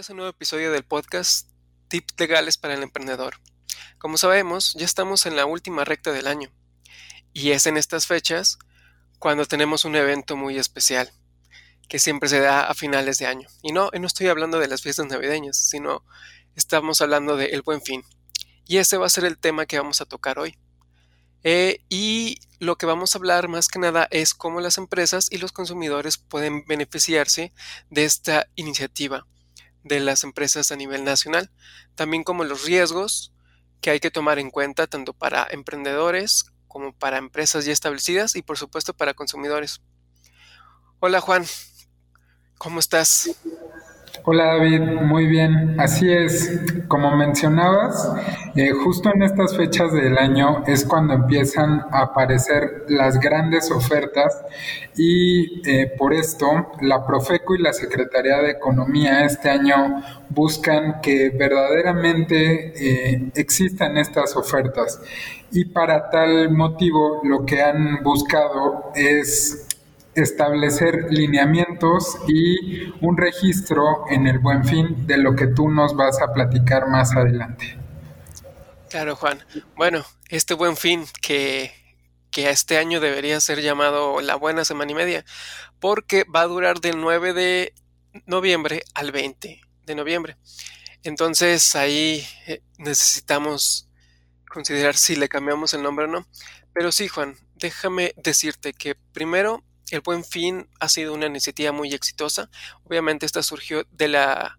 Bienvenidos a un nuevo episodio del podcast Tips Legales para el Emprendedor. Como sabemos, ya estamos en la última recta del año y es en estas fechas cuando tenemos un evento muy especial que siempre se da a finales de año. Y no, no estoy hablando de las fiestas navideñas, sino estamos hablando del El Buen Fin. Y ese va a ser el tema que vamos a tocar hoy. Eh, y lo que vamos a hablar más que nada es cómo las empresas y los consumidores pueden beneficiarse de esta iniciativa de las empresas a nivel nacional, también como los riesgos que hay que tomar en cuenta tanto para emprendedores como para empresas ya establecidas y por supuesto para consumidores. Hola Juan, ¿cómo estás? Hola David, muy bien. Así es, como mencionabas, eh, justo en estas fechas del año es cuando empiezan a aparecer las grandes ofertas y eh, por esto la Profeco y la Secretaría de Economía este año buscan que verdaderamente eh, existan estas ofertas. Y para tal motivo lo que han buscado es establecer lineamientos y un registro en el buen fin de lo que tú nos vas a platicar más adelante. Claro, Juan. Bueno, este buen fin que, que este año debería ser llamado la buena semana y media, porque va a durar del 9 de noviembre al 20 de noviembre. Entonces ahí eh, necesitamos considerar si le cambiamos el nombre o no. Pero sí, Juan, déjame decirte que primero el Buen Fin ha sido una iniciativa muy exitosa. Obviamente esta surgió de la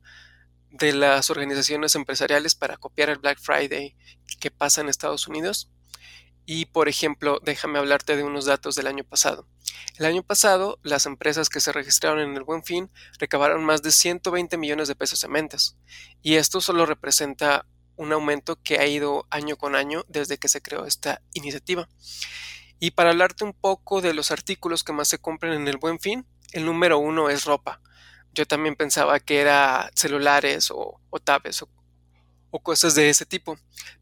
de las organizaciones empresariales para copiar el Black Friday que pasa en Estados Unidos. Y por ejemplo, déjame hablarte de unos datos del año pasado. El año pasado, las empresas que se registraron en el Buen Fin recabaron más de 120 millones de pesos en ventas. Y esto solo representa un aumento que ha ido año con año desde que se creó esta iniciativa. Y para hablarte un poco de los artículos que más se compran en el buen fin, el número uno es ropa. Yo también pensaba que era celulares o, tablets o, cosas de ese tipo.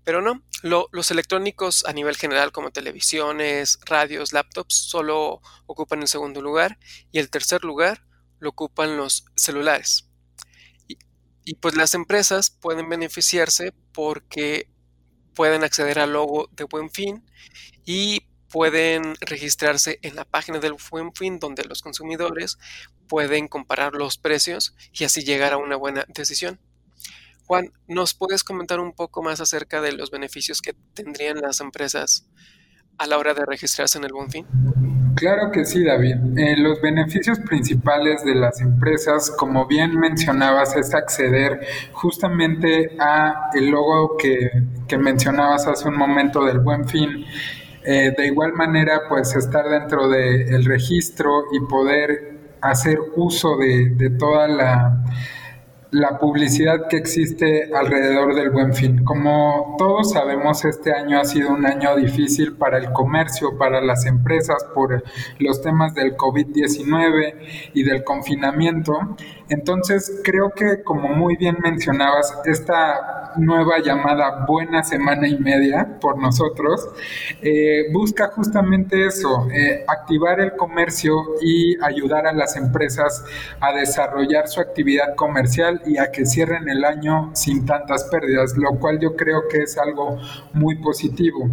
Pero no, los electrónicos a nivel general como televisiones, radios, laptops solo ocupan el segundo lugar y el tercer lugar lo ocupan los celulares. Y, y pues las empresas pueden beneficiarse porque pueden acceder al logo de buen fin y pueden registrarse en la página del Buen Fin donde los consumidores pueden comparar los precios y así llegar a una buena decisión. Juan, ¿nos puedes comentar un poco más acerca de los beneficios que tendrían las empresas a la hora de registrarse en el Buen Fin? Claro que sí, David. Eh, los beneficios principales de las empresas, como bien mencionabas, es acceder justamente a el logo que, que mencionabas hace un momento del Buen Fin eh, de igual manera, pues estar dentro del registro y poder hacer uso de, de toda la la publicidad que existe alrededor del buen fin. Como todos sabemos, este año ha sido un año difícil para el comercio, para las empresas, por los temas del COVID-19 y del confinamiento. Entonces, creo que, como muy bien mencionabas, esta nueva llamada buena semana y media por nosotros eh, busca justamente eso, eh, activar el comercio y ayudar a las empresas a desarrollar su actividad comercial y a que cierren el año sin tantas pérdidas, lo cual yo creo que es algo muy positivo.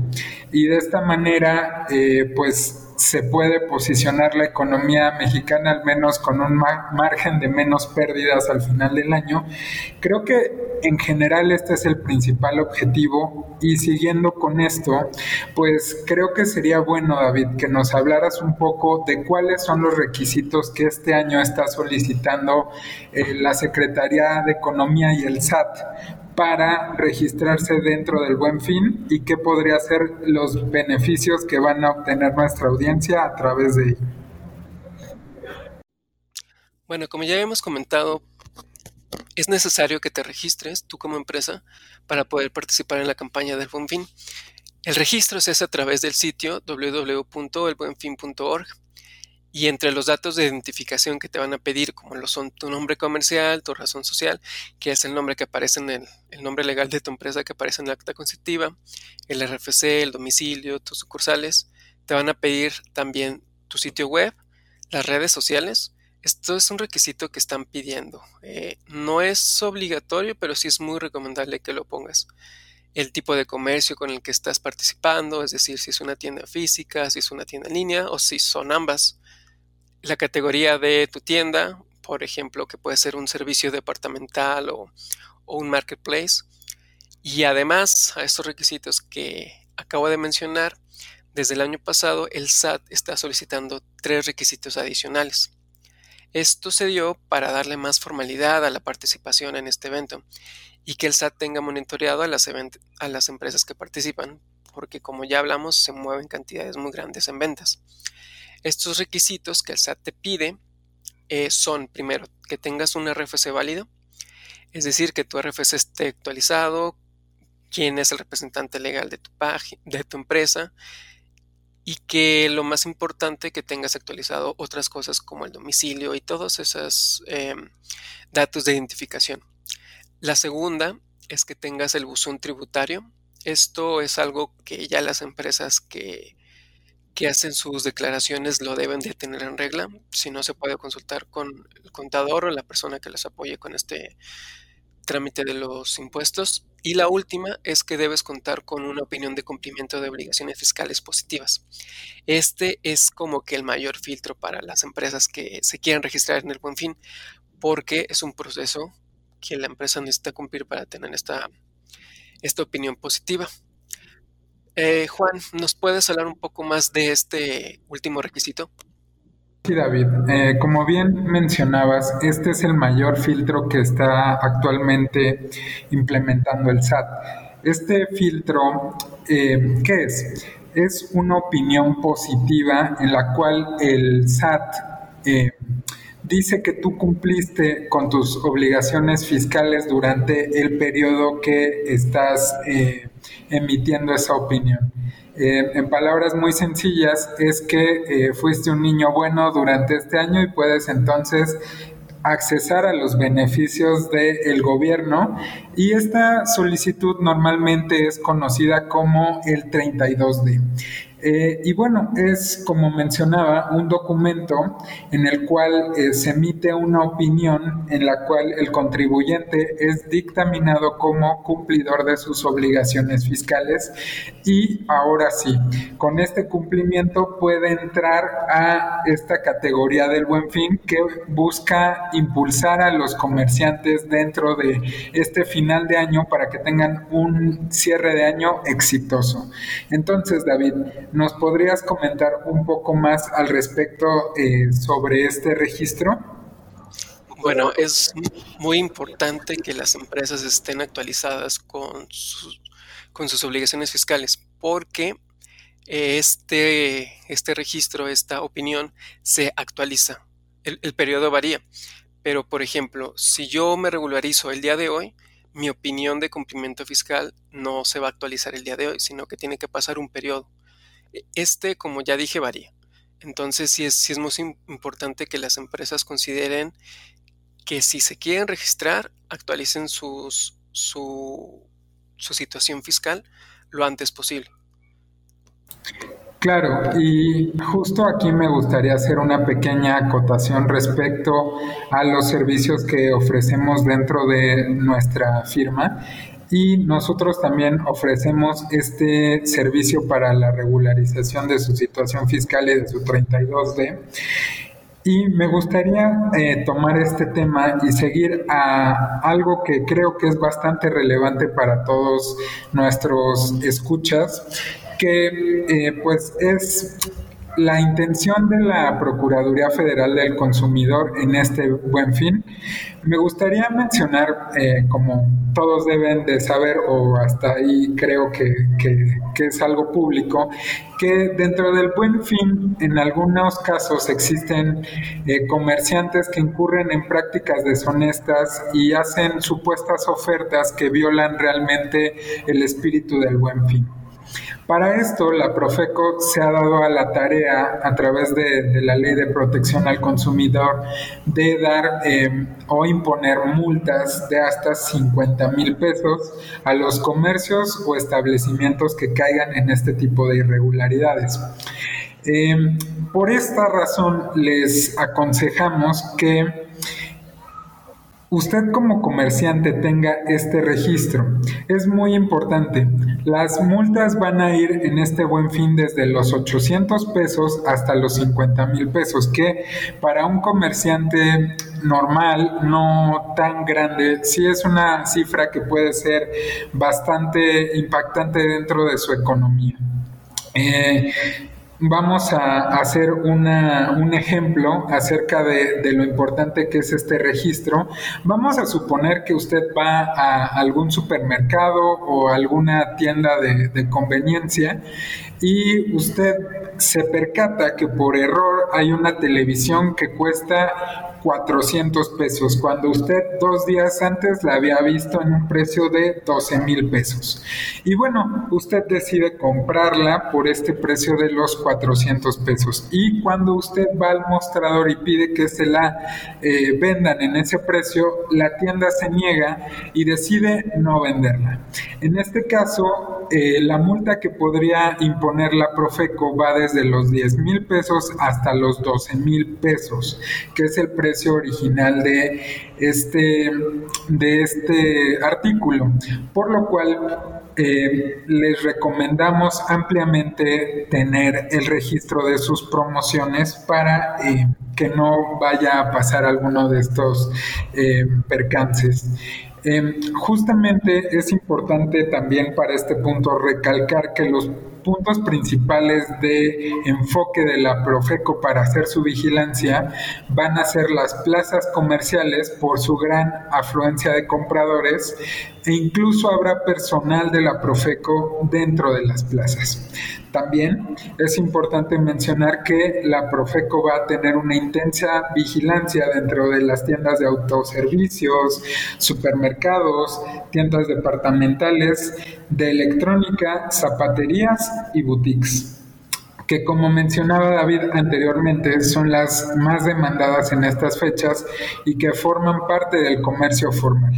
Y de esta manera, eh, pues se puede posicionar la economía mexicana al menos con un margen de menos pérdidas al final del año. Creo que en general este es el principal objetivo y siguiendo con esto, pues creo que sería bueno, David, que nos hablaras un poco de cuáles son los requisitos que este año está solicitando eh, la Secretaría de Economía y el SAT para registrarse dentro del buen fin y qué podría ser los beneficios que van a obtener nuestra audiencia a través de ello. Bueno, como ya hemos comentado, es necesario que te registres tú como empresa para poder participar en la campaña del buen fin. El registro se hace a través del sitio www.elbuenfin.org y entre los datos de identificación que te van a pedir, como lo son tu nombre comercial, tu razón social, que es el nombre que aparece en el, nombre legal de tu empresa que aparece en la acta constitutiva, el RFC, el domicilio, tus sucursales, te van a pedir también tu sitio web, las redes sociales, Esto es un requisito que están pidiendo. Eh, no es obligatorio, pero sí es muy recomendable que lo pongas. El tipo de comercio con el que estás participando, es decir, si es una tienda física, si es una tienda en línea o si son ambas. La categoría de tu tienda, por ejemplo, que puede ser un servicio departamental o, un marketplace. Y además a estos requisitos que acabo de mencionar, desde el año pasado el SAT está solicitando tres requisitos adicionales. Esto se dio para darle más formalidad a la participación en este evento y que el SAT tenga monitoreado a las, a las empresas que participan, porque como ya hablamos se mueven cantidades muy grandes en ventas. Estos requisitos que el SAT te pide eh, son, primero, que tengas un RFC válido, es decir, que tu RFC esté actualizado, quién es el representante legal de tu, empresa y que lo más importante que tengas actualizado otras cosas como el domicilio y todos esos em, datos de identificación. La segunda es que tengas el buzón tributario. Esto es algo que ya las empresas que, que hacen sus declaraciones lo deben de tener en regla. Si no, se puede consultar con el contador o la persona que les apoye con este trámite de los impuestos. Y la última es que debes contar con una opinión de cumplimiento de obligaciones fiscales positivas. Este es como que el mayor filtro para las empresas que se quieran registrar en el buen fin, porque es un proceso que la empresa necesita cumplir para tener esta, esta opinión positiva. Eh, Juan, ¿nos puedes hablar un poco más de este último requisito? Sí, David. Eh, como bien mencionabas, este es el mayor filtro que está actualmente implementando el SAT. Este filtro, eh, ¿qué es? Es una opinión positiva en la cual el SAT eh, dice que tú cumpliste con tus obligaciones fiscales durante el periodo que estás emitiendo esa opinión. Eh, en palabras muy sencillas, es que eh, fuiste un niño bueno durante este año y puedes entonces accesar a los beneficios del gobierno y esta solicitud normalmente es conocida como el 32D. Eh, y bueno, es como mencionaba, un documento en el cual eh, se emite una opinión en la cual el contribuyente es dictaminado como cumplidor de sus obligaciones fiscales y ahora sí, con este cumplimiento puede entrar a esta categoría del buen fin que busca impulsar a los comerciantes dentro de este final de año para que tengan un cierre de año exitoso. Entonces, David, ¿Nos podrías comentar un poco más al respecto eh, sobre este registro? Bueno, es muy importante que las empresas estén actualizadas con sus, obligaciones fiscales porque este, este registro, esta opinión se actualiza. El, el periodo varía. Pero, por ejemplo, si yo me regularizo el día de hoy, mi opinión de cumplimiento fiscal no se va a actualizar el día de hoy, sino que tiene que pasar un periodo. Este, como ya dije, varía. Entonces sí es, sí es muy importante que las empresas consideren que si se quieren registrar, actualicen sus, su, su situación fiscal lo antes posible. Claro, y justo aquí me gustaría hacer una pequeña acotación respecto a los servicios que ofrecemos dentro de nuestra firma y nosotros también ofrecemos este servicio para la regularización de su situación fiscal y de su 32D. Y me gustaría eh, tomar este tema y seguir a algo que creo que es bastante relevante para todos nuestros escuchas, que eh, pues es la intención de la Procuraduría Federal del Consumidor en este buen fin, me gustaría mencionar, eh, como todos deben de saber, o hasta ahí creo que, es algo público, que dentro del buen fin, en algunos casos existen eh, comerciantes que incurren en prácticas deshonestas y hacen supuestas ofertas que violan realmente el espíritu del buen fin. Para esto, la Profeco se ha dado a la tarea, a través de, la Ley de Protección al Consumidor, de dar eh, o imponer multas de hasta 50 mil pesos a los comercios o establecimientos que caigan en este tipo de irregularidades. Em, por esta razón les aconsejamos que usted como comerciante tenga este registro. Es muy importante. Las multas van a ir en este buen fin desde los 800 pesos hasta los 50 mil pesos, que para un comerciante normal, no tan grande, sí es una cifra que puede ser bastante impactante dentro de su economía. Eh, vamos a hacer un ejemplo acerca de, lo importante que es este registro. Vamos a suponer que usted va a algún supermercado o alguna tienda de, de conveniencia y usted se percata que por error hay una televisión que cuesta 400 pesos, cuando usted dos días antes la había visto en un precio de 12 mil pesos. Y bueno, usted decide comprarla por este precio de los 400 pesos. Y cuando usted va al mostrador y pide que se la eh, vendan en ese precio, la tienda se niega y decide no venderla. En este caso, eh, la multa que podría imponer la Profeco va desde los 10 mil pesos hasta los 12 mil pesos, que es el precio original de este, de este artículo, por lo cual eh, les recomendamos ampliamente tener el registro de sus promociones para eh, que no vaya a pasar alguno de estos eh, percances. justamente es importante también para este punto recalcar que los puntos principales de enfoque de la Profeco para hacer su vigilancia van a ser las plazas comerciales por su gran afluencia de compradores e incluso habrá personal de la Profeco dentro de las plazas. También es importante mencionar que la Profeco va a tener una intensa vigilancia dentro de las tiendas de autoservicios, supermercados, tiendas departamentales, de electrónica, zapaterías y boutiques que como mencionaba David anteriormente son las más demandadas en estas fechas y que forman parte del comercio formal.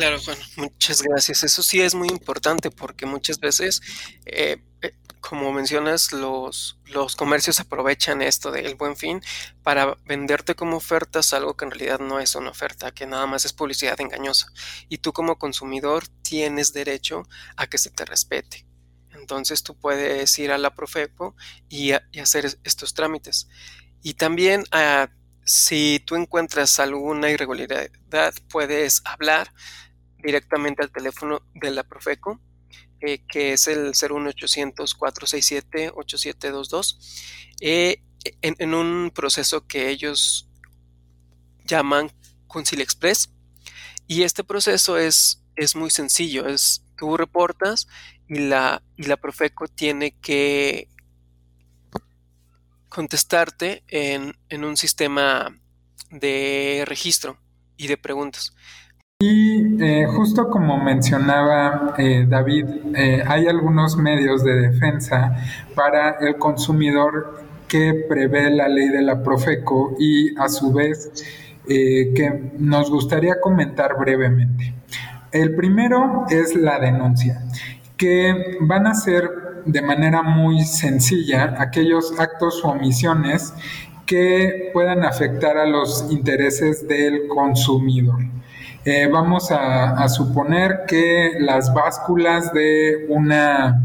Claro, Juan, muchas gracias. Eso sí es muy importante porque muchas veces, eh, eh, como mencionas, los, los comercios aprovechan esto del buen fin para venderte como ofertas algo que en realidad no es una oferta, que nada más es publicidad engañosa. Y tú como consumidor tienes derecho a que se te respete. Entonces tú puedes ir a la Profeco y, hacer estos trámites. Y también ah, si tú encuentras alguna irregularidad, puedes hablar directamente al teléfono de la Profeco, eh, que es el 01800-467-8722, eh, en, un proceso que ellos llaman Concil Express. Y este proceso es, es muy sencillo, es tú reportas y la, y la Profeco tiene que contestarte en, en un sistema de registro y de preguntas. Y eh, justo como mencionaba eh, David, eh, hay algunos medios de defensa para el consumidor que prevé la ley de la Profeco y a su vez que nos gustaría comentar brevemente. El primero es la denuncia, que van a ser de manera muy sencilla aquellos actos o omisiones que puedan afectar a los intereses del consumidor. Eh, vamos a, suponer que las básculas de una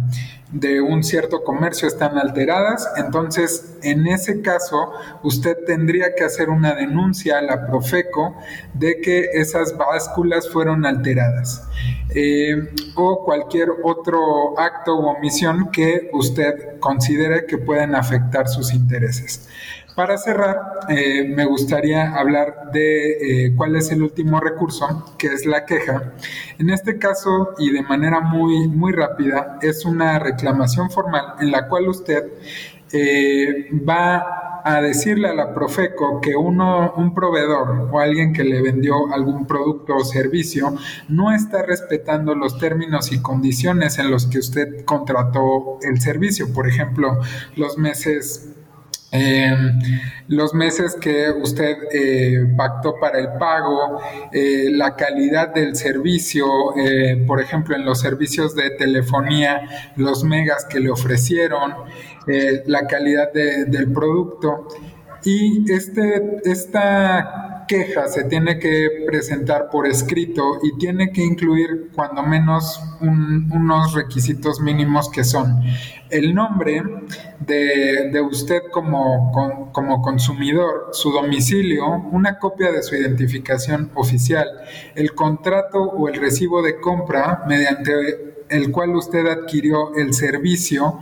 de un cierto comercio están alteradas, entonces en ese caso usted tendría que hacer una denuncia a la Profeco de que esas básculas fueron alteradas eh, o cualquier otro acto u omisión que usted considere que pueden afectar sus intereses. Para cerrar, eh, me gustaría hablar de eh, cuál es el último recurso, que es la queja. En este caso, y de manera muy, muy rápida, es una reclamación formal en la cual usted eh, va a decirle a la Profeco que uno, un proveedor o alguien que le vendió algún producto o servicio no está respetando los términos y condiciones en los que usted contrató el servicio. Por ejemplo, los meses Em, los meses que usted eh, pactó para el pago, eh, la calidad del servicio, eh, por ejemplo, en los servicios de telefonía, los megas que le ofrecieron, la calidad del producto. Y este, esta queja se tiene que presentar por escrito y tiene que incluir cuando menos unos requisitos mínimos que son el nombre de, usted como, como consumidor, su domicilio, una copia de su identificación oficial, el contrato o el recibo de compra mediante el cual usted adquirió el servicio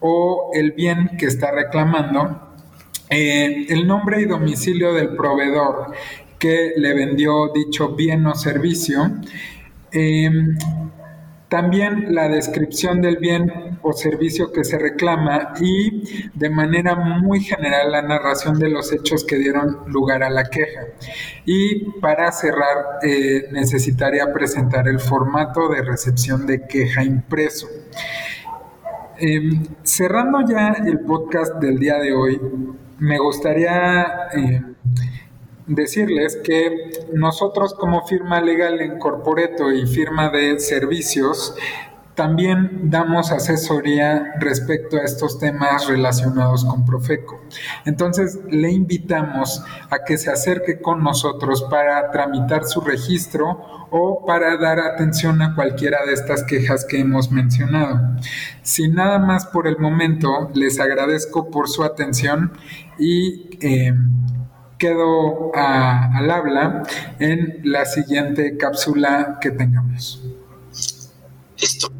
o el bien que está reclamando eh, el nombre y domicilio del proveedor que le vendió dicho bien o servicio. Em, también la descripción del bien o servicio que se reclama y de manera muy general la narración de los hechos que dieron lugar a la queja. Y para cerrar eh, necesitaría presentar el formato de recepción de queja impreso. Em, cerrando ya el podcast del día de hoy, me gustaría eh, decirles que nosotros como firma legal en corporeto y firma de servicios, también damos asesoría respecto a estos temas relacionados con Profeco. Entonces, le invitamos a que se acerque con nosotros para tramitar su registro o para dar atención a cualquiera de estas quejas que hemos mencionado. Sin nada más por el momento, les agradezco por su atención y eh, quedo al habla en la siguiente cápsula que tengamos. Listo.